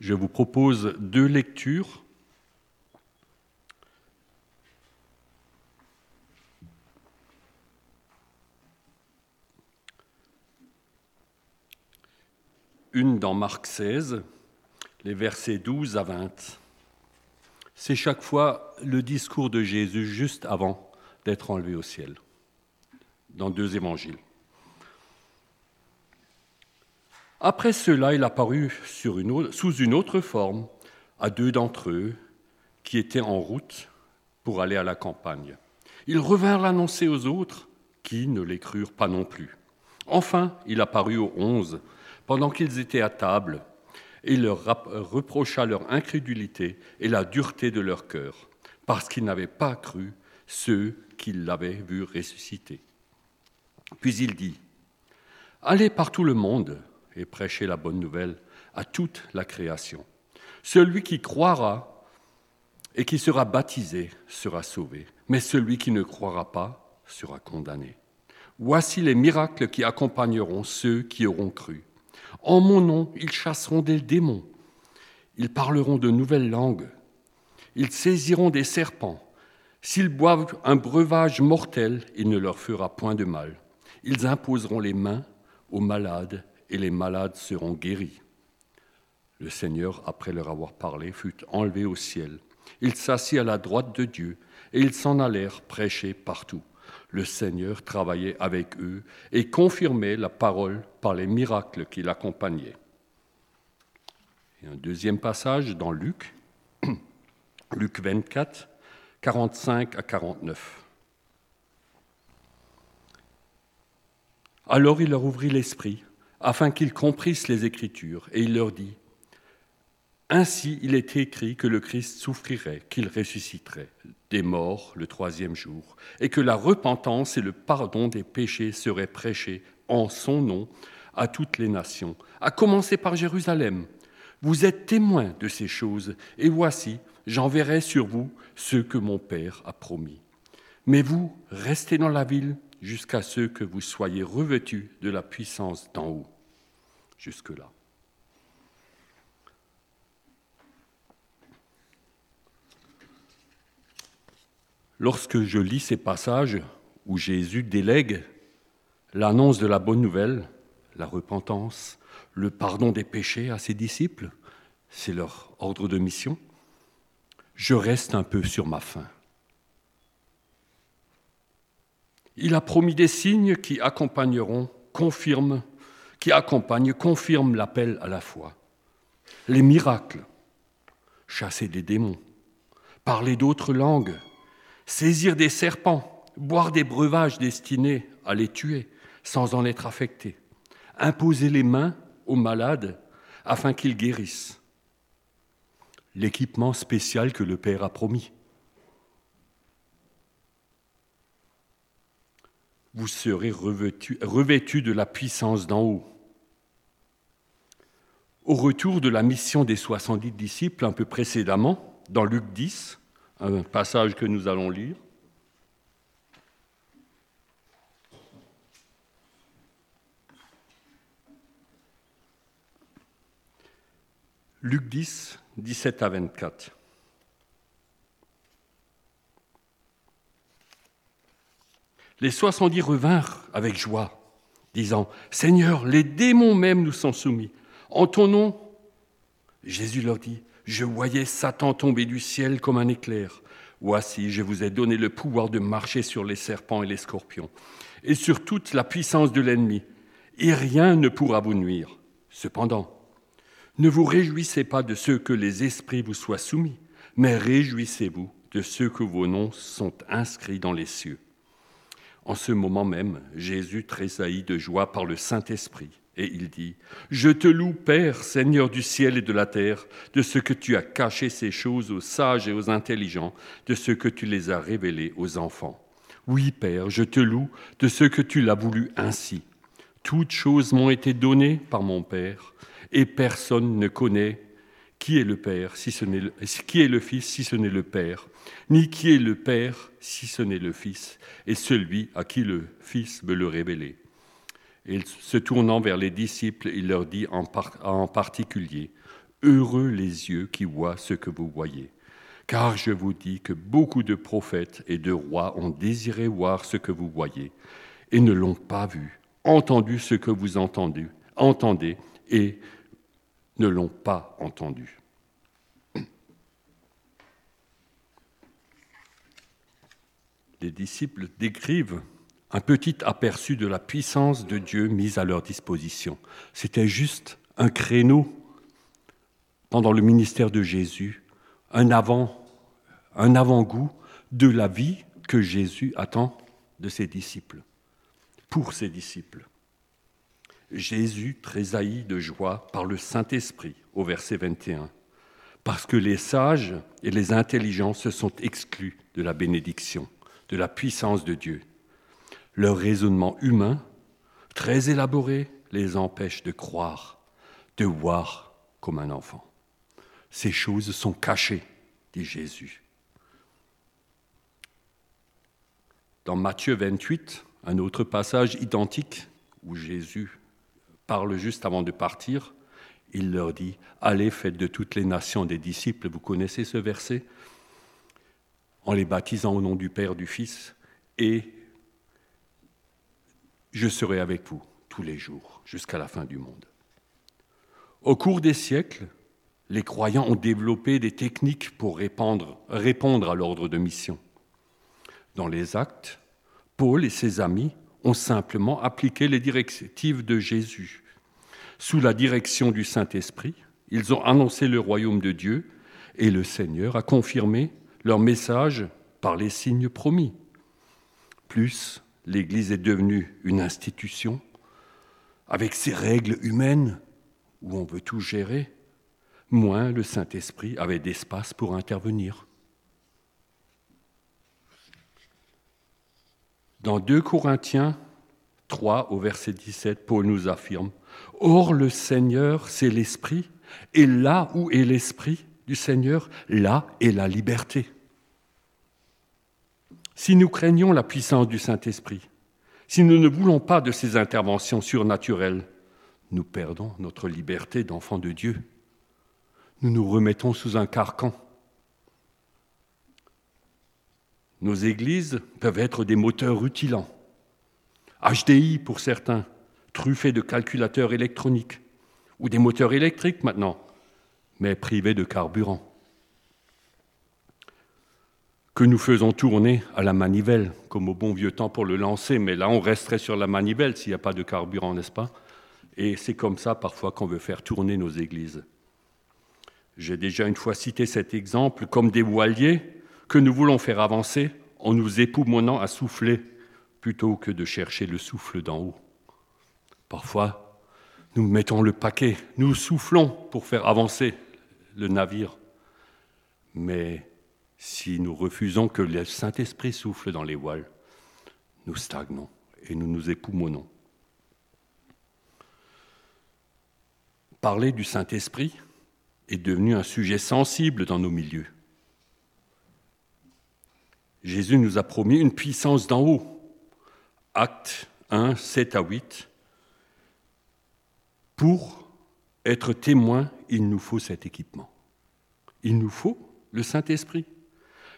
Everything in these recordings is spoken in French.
Je vous propose deux lectures. Une dans Marc 16, les versets 12 à 20. C'est chaque fois le discours de Jésus juste avant d'être enlevé au ciel, dans deux évangiles. Après cela, il apparut sous une autre forme à deux d'entre eux qui étaient en route pour aller à la campagne. Ils revinrent l'annoncer aux autres qui ne les crurent pas non plus. Enfin, il apparut aux onze pendant qu'ils étaient à table et leur reprocha leur incrédulité et la dureté de leur cœur, parce qu'ils n'avaient pas cru ceux qui l'avaient vu ressusciter. Puis il dit, Allez par tout le monde et prêchez la bonne nouvelle à toute la création. Celui qui croira et qui sera baptisé sera sauvé, mais celui qui ne croira pas sera condamné. Voici les miracles qui accompagneront ceux qui auront cru. En mon nom, ils chasseront des démons. Ils parleront de nouvelles langues. Ils saisiront des serpents. S'ils boivent un breuvage mortel, il ne leur fera point de mal. Ils imposeront les mains aux malades et les malades seront guéris. Le Seigneur, après leur avoir parlé, fut enlevé au ciel. Il s'assit à la droite de Dieu et ils s'en allèrent prêcher partout le Seigneur travaillait avec eux et confirmait la parole par les miracles qui l'accompagnaient. Un deuxième passage dans Luc, Luc 24, 45 à 49. Alors il leur ouvrit l'esprit, afin qu'ils comprissent les Écritures, et il leur dit, ainsi il est écrit que le Christ souffrirait, qu'il ressusciterait des morts le troisième jour, et que la repentance et le pardon des péchés seraient prêchés en son nom à toutes les nations, à commencer par Jérusalem. Vous êtes témoins de ces choses, et voici, j'enverrai sur vous ce que mon Père a promis. Mais vous, restez dans la ville jusqu'à ce que vous soyez revêtus de la puissance d'en haut. Jusque-là. Lorsque je lis ces passages où Jésus délègue l'annonce de la bonne nouvelle, la repentance, le pardon des péchés à ses disciples, c'est leur ordre de mission, je reste un peu sur ma faim. Il a promis des signes qui accompagneront, confirment, qui accompagnent, confirment l'appel à la foi. Les miracles, chasser des démons, parler d'autres langues, saisir des serpents, boire des breuvages destinés à les tuer sans en être affectés, imposer les mains aux malades afin qu'ils guérissent. L'équipement spécial que le Père a promis. Vous serez revêtus de la puissance d'en haut. Au retour de la mission des 70 disciples un peu précédemment, dans Luc 10, un passage que nous allons lire. Luc 10, 17 à 24. Les soixante-dix revinrent avec joie, disant, Seigneur, les démons même nous sont soumis. En ton nom, Jésus leur dit, je voyais Satan tomber du ciel comme un éclair. Voici, je vous ai donné le pouvoir de marcher sur les serpents et les scorpions, et sur toute la puissance de l'ennemi, et rien ne pourra vous nuire. Cependant, ne vous réjouissez pas de ceux que les esprits vous soient soumis, mais réjouissez-vous de ceux que vos noms sont inscrits dans les cieux. En ce moment même, Jésus tressaillit de joie par le Saint-Esprit et il dit, Je te loue, Père, Seigneur du ciel et de la terre, de ce que tu as caché ces choses aux sages et aux intelligents, de ce que tu les as révélées aux enfants. Oui, Père, je te loue de ce que tu l'as voulu ainsi. Toutes choses m'ont été données par mon Père, et personne ne connaît qui est le Père, si ce n'est Fils, si ce n'est le Père, ni qui est le Père, si ce n'est le Fils, et celui à qui le Fils veut le révéler. Et se tournant vers les disciples, il leur dit en, particulier, Heureux les yeux qui voient ce que vous voyez. Car je vous dis que beaucoup de prophètes et de rois ont désiré voir ce que vous voyez et ne l'ont pas vu, entendu ce que vous entendez, entendez et ne l'ont pas entendu. Les disciples décrivent un petit aperçu de la puissance de Dieu mise à leur disposition. C'était juste un créneau pendant le ministère de Jésus, un avant, un avant-goût de la vie que Jésus attend de ses disciples, pour ses disciples. Jésus tressaillit de joie par le Saint-Esprit au verset 21, parce que les sages et les intelligents se sont exclus de la bénédiction, de la puissance de Dieu. Leur raisonnement humain, très élaboré, les empêche de croire, de voir comme un enfant. Ces choses sont cachées, dit Jésus. Dans Matthieu 28, un autre passage identique où Jésus parle juste avant de partir, il leur dit, allez, faites de toutes les nations des disciples, vous connaissez ce verset, en les baptisant au nom du Père, du Fils, et je serai avec vous tous les jours jusqu'à la fin du monde. Au cours des siècles, les croyants ont développé des techniques pour répondre, répondre à l'ordre de mission. Dans les actes, Paul et ses amis ont simplement appliqué les directives de Jésus. Sous la direction du Saint-Esprit, ils ont annoncé le royaume de Dieu et le Seigneur a confirmé leur message par les signes promis. Plus, l'Église est devenue une institution avec ses règles humaines où on veut tout gérer moins le Saint-Esprit avait d'espace pour intervenir. Dans 2 Corinthiens 3 au verset 17, Paul nous affirme, Or le Seigneur, c'est l'Esprit, et là où est l'Esprit du Seigneur, là est la liberté. Si nous craignons la puissance du Saint-Esprit, si nous ne voulons pas de ces interventions surnaturelles, nous perdons notre liberté d'enfants de Dieu nous nous remettons sous un carcan. Nos églises peuvent être des moteurs rutilants, HDI pour certains, truffés de calculateurs électroniques, ou des moteurs électriques maintenant, mais privés de carburant, que nous faisons tourner à la manivelle, comme au bon vieux temps pour le lancer, mais là on resterait sur la manivelle s'il n'y a pas de carburant, n'est-ce pas? Et c'est comme ça parfois qu'on veut faire tourner nos églises. J'ai déjà une fois cité cet exemple comme des voiliers que nous voulons faire avancer en nous époumonnant à souffler plutôt que de chercher le souffle d'en haut. Parfois, nous mettons le paquet, nous soufflons pour faire avancer le navire. Mais si nous refusons que le Saint-Esprit souffle dans les voiles, nous stagnons et nous nous époumonnons. Parler du Saint-Esprit, est devenu un sujet sensible dans nos milieux. Jésus nous a promis une puissance d'en haut. Acte 1, 7 à 8. Pour être témoin, il nous faut cet équipement. Il nous faut le Saint-Esprit.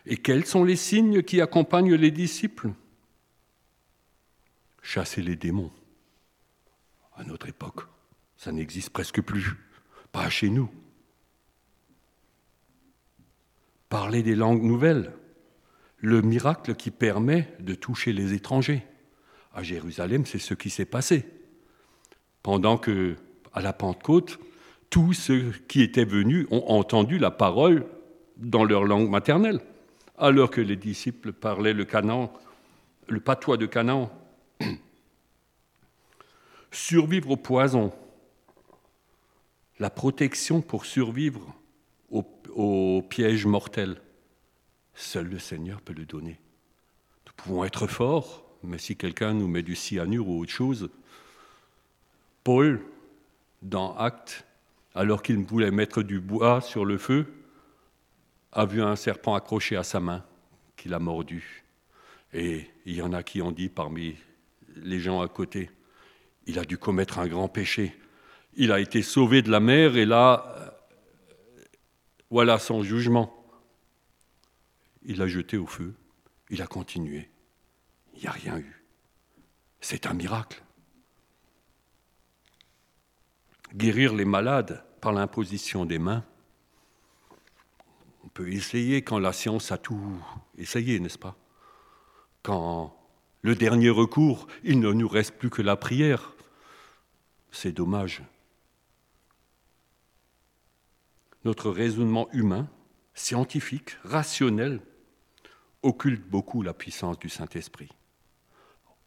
Et quels sont les signes qui accompagnent les disciples? Chasser les démons. À notre époque, ça n'existe presque plus. Pas chez nous parler des langues nouvelles, le miracle qui permet de toucher les étrangers. À Jérusalem, c'est ce qui s'est passé. Pendant que, à la Pentecôte, tous ceux qui étaient venus ont entendu la parole dans leur langue maternelle, alors que les disciples parlaient le le patois de Canaan. Survivre au poison, la protection pour survivre au, piège mortel. Seul le Seigneur peut le donner. Nous pouvons être forts, mais si quelqu'un nous met du cyanure ou autre chose, Paul, dans Actes, alors qu'il voulait mettre du bois sur le feu, a vu un serpent accroché à sa main qu'il a mordu. Et il y en a qui ont dit parmi les gens à côté, il a dû commettre un grand péché. Il a été sauvé de la mer et là, Voilà son jugement. Il l'a jeté au feu, il a continué. Il n'y a rien eu. C'est un miracle. Guérir les malades par l'imposition des mains, on peut essayer quand la science a tout essayé, n'est-ce pas? Quand le dernier recours, il ne nous reste plus que la prière. C'est dommage. Notre raisonnement humain, scientifique, rationnel, occulte beaucoup la puissance du Saint-Esprit.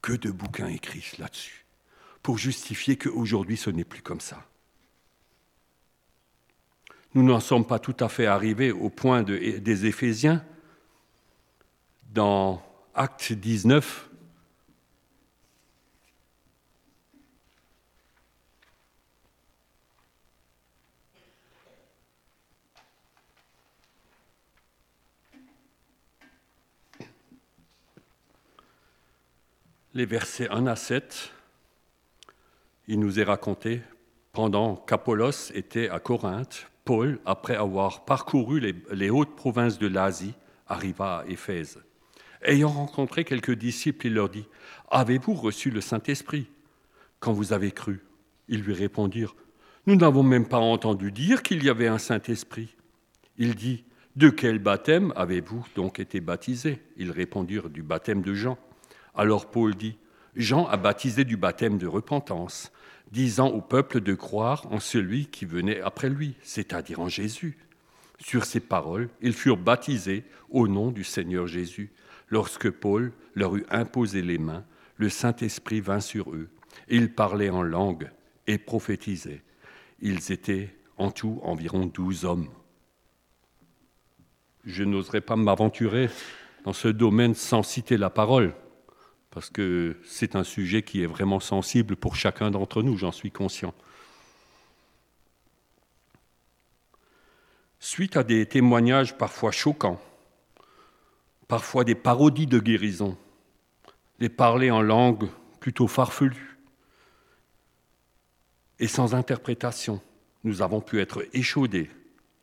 Que de bouquins écrits là-dessus, pour justifier qu'aujourd'hui ce n'est plus comme ça. Nous n'en sommes pas tout à fait arrivés au point des Éphésiens. Dans Acte 19, les versets 1 à 7, il nous est raconté, pendant qu'Apollos était à Corinthe, Paul, après avoir parcouru les, hautes provinces de l'Asie, arriva à Éphèse. Ayant rencontré quelques disciples, il leur dit, Avez-vous reçu le Saint-Esprit? Quand vous avez cru Ils lui répondirent, Nous n'avons même pas entendu dire qu'il y avait un Saint-Esprit. Il dit, De quel baptême avez-vous donc été baptisés Ils répondirent, Du baptême de Jean. Alors Paul dit, Jean a baptisé du baptême de repentance, disant au peuple de croire en celui qui venait après lui, c'est-à-dire en Jésus. Sur ces paroles, ils furent baptisés au nom du Seigneur Jésus. Lorsque Paul leur eut imposé les mains, le Saint-Esprit vint sur eux, ils parlaient en langue et prophétisaient. Ils étaient en tout environ douze hommes. Je n'oserais pas m'aventurer dans ce domaine sans citer la parole parce que c'est un sujet qui est vraiment sensible pour chacun d'entre nous, j'en suis conscient. Suite à des témoignages parfois choquants, parfois des parodies de guérison, des parlers en langue plutôt farfelues et sans interprétation, nous avons pu être échaudés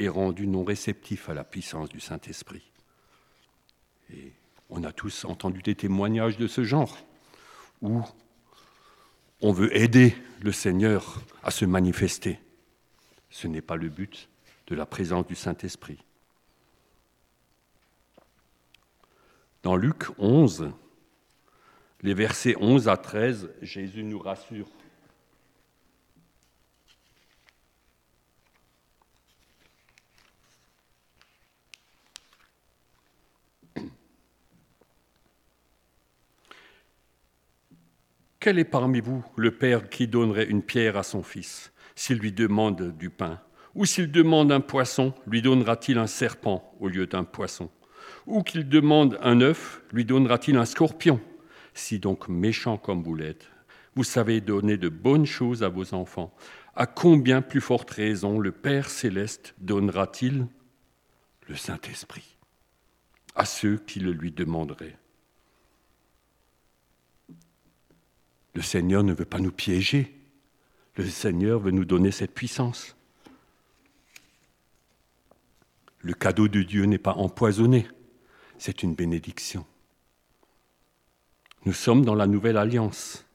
et rendus non réceptifs à la puissance du Saint-Esprit. Et on a tous entendu des témoignages de ce genre, où on veut aider le Seigneur à se manifester. Ce n'est pas le but de la présence du Saint-Esprit. Dans Luc 11, les versets 11 à 13, Jésus nous rassure Quel est parmi vous le père qui donnerait une pierre à son fils s'il lui demande du pain Ou s'il demande un poisson, lui donnera-t-il un serpent au lieu d'un poisson Ou qu'il demande un œuf, lui donnera-t-il un scorpion? Si donc méchant comme vous l'êtes, vous savez donner de bonnes choses à vos enfants, à combien plus forte raison le Père céleste donnera-t-il le Saint-Esprit à ceux qui le lui demanderaient? Le Seigneur ne veut pas nous piéger. Le Seigneur veut nous donner cette puissance. Le cadeau de Dieu n'est pas empoisonné, c'est une bénédiction. Nous sommes dans la nouvelle alliance.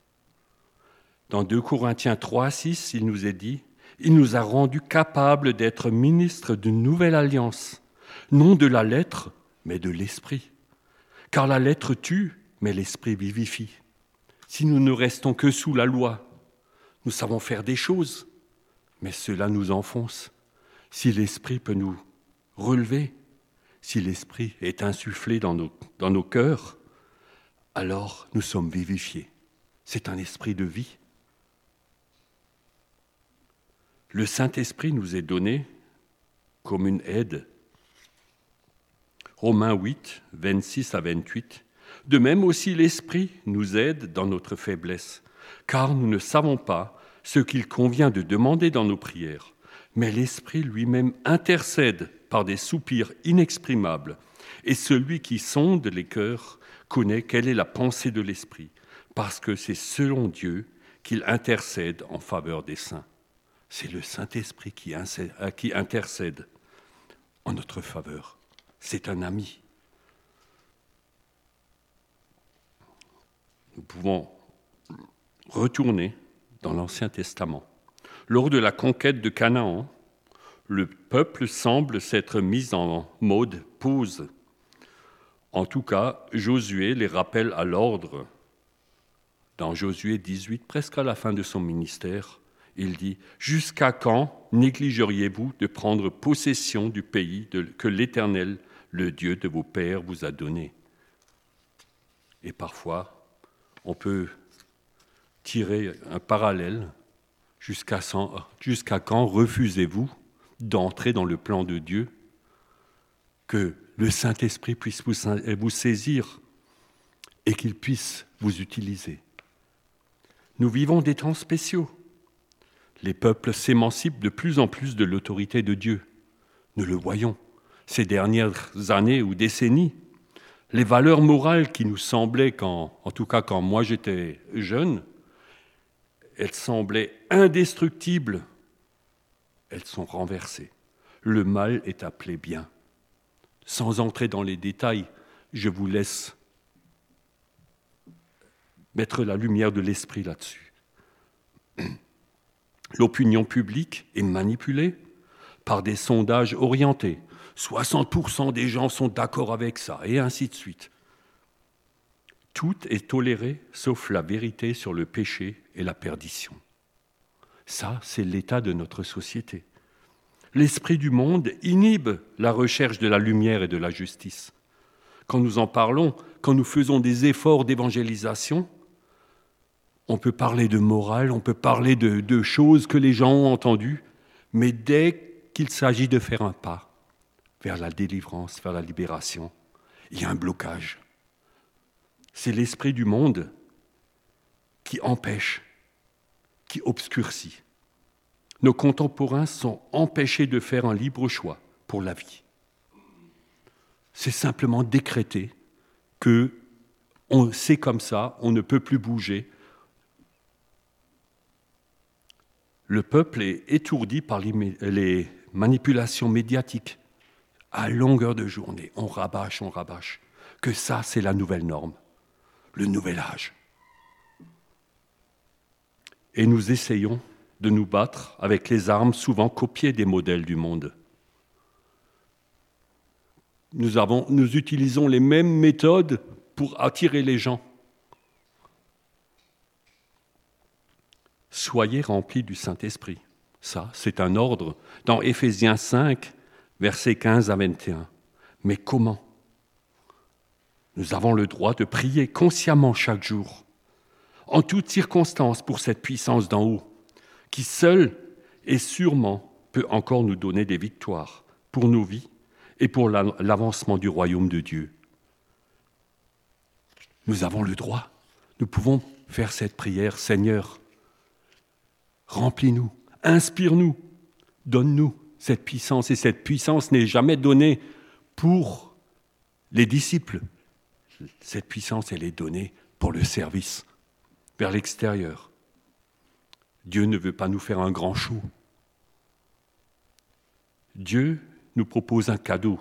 Dans 2 Corinthiens 3, 6, il nous est dit, il nous a rendus capables d'être ministres d'une nouvelle alliance, non de la lettre, mais de l'esprit. Car la lettre tue, mais l'esprit vivifie. Si nous ne restons que sous la loi, nous savons faire des choses, mais cela nous enfonce. Si l'Esprit peut nous relever, si l'Esprit est insufflé dans nos, dans cœurs, alors nous sommes vivifiés. C'est un esprit de vie. Le Saint-Esprit nous est donné comme une aide. Romains 8, 26 à 28 de même aussi l'Esprit nous aide dans notre faiblesse, car nous ne savons pas ce qu'il convient de demander dans nos prières, mais l'Esprit lui-même intercède par des soupirs inexprimables, et celui qui sonde les cœurs connaît quelle est la pensée de l'Esprit, parce que c'est selon Dieu qu'il intercède en faveur des saints. C'est le Saint-Esprit qui, intercède en notre faveur. C'est un ami. Nous pouvons retourner dans l'Ancien Testament. Lors de la conquête de Canaan, le peuple semble s'être mis en mode pause. En tout cas, Josué les rappelle à l'ordre. Dans Josué 18, presque à la fin de son ministère, il dit Jusqu'à quand négligeriez-vous de prendre possession du pays que l'Éternel, le Dieu de vos pères, vous a donné? Et parfois, on peut tirer un parallèle. Jusqu'à quand refusez-vous d'entrer dans le plan de Dieu Que le Saint-Esprit puisse vous saisir et qu'il puisse vous utiliser? Nous vivons des temps spéciaux. Les peuples s'émancipent de plus en plus de l'autorité de Dieu. Nous le voyons ces dernières années ou décennies. Les valeurs morales qui nous semblaient, quand, en tout cas quand moi j'étais jeune, elles semblaient indestructibles, elles sont renversées. Le mal est appelé bien. Sans entrer dans les détails, je vous laisse mettre la lumière de l'esprit là-dessus. L'opinion publique est manipulée par des sondages orientés. 60% des gens sont d'accord avec ça, et ainsi de suite. Tout est toléré sauf la vérité sur le péché et la perdition. Ça, c'est l'état de notre société. L'esprit du monde inhibe la recherche de la lumière et de la justice. Quand nous en parlons, quand nous faisons des efforts d'évangélisation, on peut parler de morale, on peut parler de, choses que les gens ont entendues, mais dès qu'il s'agit de faire un pas vers la délivrance, vers la libération, il y a un blocage. C'est l'esprit du monde qui empêche, qui obscurcit. Nos contemporains sont empêchés de faire un libre choix pour la vie. C'est simplement décréter que c'est comme ça, on ne peut plus bouger, le peuple est étourdi par les manipulations médiatiques. À longueur de journée, on rabâche, on rabâche, que ça, c'est la nouvelle norme, le nouvel âge. Et nous essayons de nous battre avec les armes souvent copiées des modèles du monde. Nous, utilisons les mêmes méthodes pour attirer les gens. Soyez remplis du Saint-Esprit. Ça, c'est un ordre dans Éphésiens 5, versets 15 à 21. Mais comment Nous avons le droit de prier consciemment chaque jour, en toutes circonstances pour cette puissance d'en haut, qui seule et sûrement peut encore nous donner des victoires pour nos vies et pour l'avancement du royaume de Dieu. Nous avons le droit, nous pouvons faire cette prière, Seigneur, Remplis-nous, inspire-nous, donne-nous cette puissance. Et cette puissance n'est jamais donnée pour les disciples. Cette puissance, elle est donnée pour le service, vers l'extérieur. Dieu ne veut pas nous faire un grand chou. Dieu nous propose un cadeau,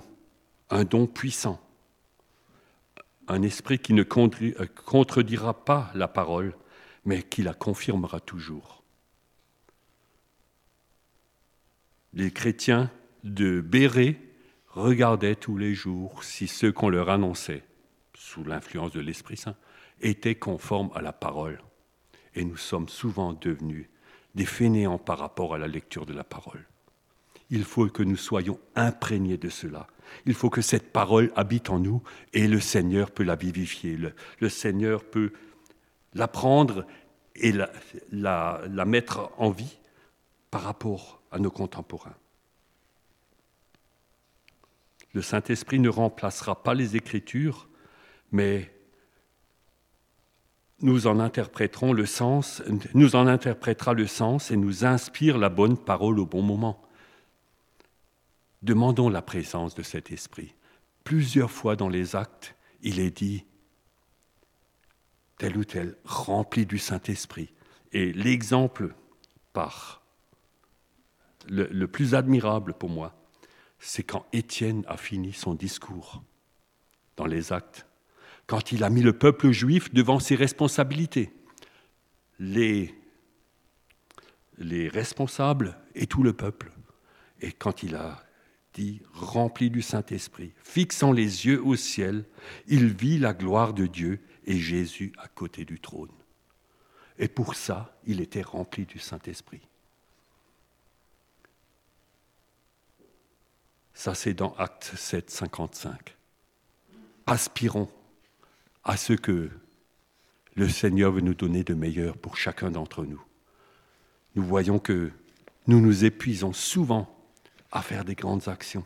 un don puissant, un esprit qui ne contredira pas la parole, mais qui la confirmera toujours. Les chrétiens de Béret regardaient tous les jours si ceux qu'on leur annonçait, sous l'influence de l'Esprit Saint, étaient conformes à la parole. Et nous sommes souvent devenus des fainéants par rapport à la lecture de la parole. Il faut que nous soyons imprégnés de cela. Il faut que cette parole habite en nous et le Seigneur peut la vivifier. Le, Seigneur peut la prendre et la, la mettre en vie par rapport à nos contemporains. Le Saint-Esprit ne remplacera pas les Écritures, mais nous en interpréterons le sens, nous en interprétera le sens et nous inspire la bonne parole au bon moment. Demandons la présence de cet esprit. Plusieurs fois dans les actes, il est dit tel ou tel rempli du Saint-Esprit. Et l'exemple par le, plus admirable pour moi, c'est quand Étienne a fini son discours dans les actes, quand il a mis le peuple juif devant ses responsabilités. Les, les responsables et tout le peuple. Et quand il a dit, rempli du Saint-Esprit, fixant les yeux au ciel, il vit la gloire de Dieu et Jésus à côté du trône. Et pour ça, il était rempli du Saint-Esprit. Ça, c'est dans Acte 7, 55. Aspirons à ce que le Seigneur veut nous donner de meilleur pour chacun d'entre nous. Nous voyons que nous nous épuisons souvent à faire des grandes actions.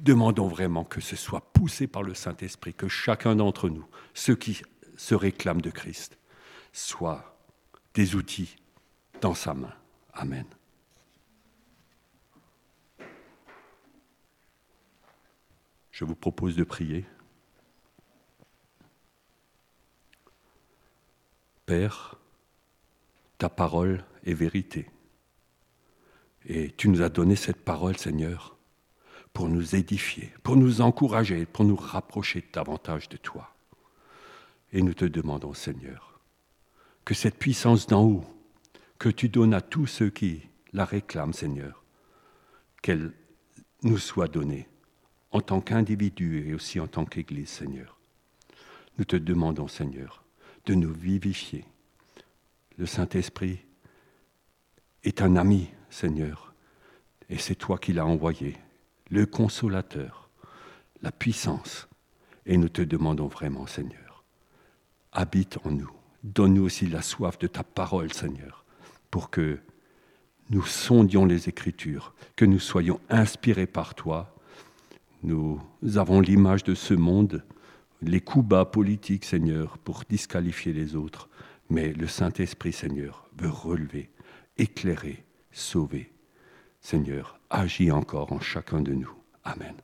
Demandons vraiment que ce soit poussé par le Saint-Esprit, que chacun d'entre nous, ceux qui se réclament de Christ, soient des outils dans sa main. Amen. Je vous propose de prier. Père, ta parole est vérité. Et tu nous as donné cette parole, Seigneur, pour nous édifier, pour nous encourager, pour nous rapprocher davantage de toi. Et nous te demandons, Seigneur, que cette puissance d'en haut, que tu donnes à tous ceux qui la réclament, Seigneur, qu'elle nous soit donnée en tant qu'individu et aussi en tant qu'Église, Seigneur. Nous te demandons, Seigneur, de nous vivifier. Le Saint-Esprit est un ami, Seigneur, et c'est toi qui l'as envoyé, le consolateur, la puissance. Et nous te demandons vraiment, Seigneur, habite en nous. Donne-nous aussi la soif de ta parole, Seigneur, pour que nous sondions les Écritures, que nous soyons inspirés par toi. Nous avons l'image de ce monde, les coups bas politiques, Seigneur, pour disqualifier les autres. Mais le Saint-Esprit, Seigneur, veut relever, éclairer, sauver. Seigneur, agis encore en chacun de nous. Amen.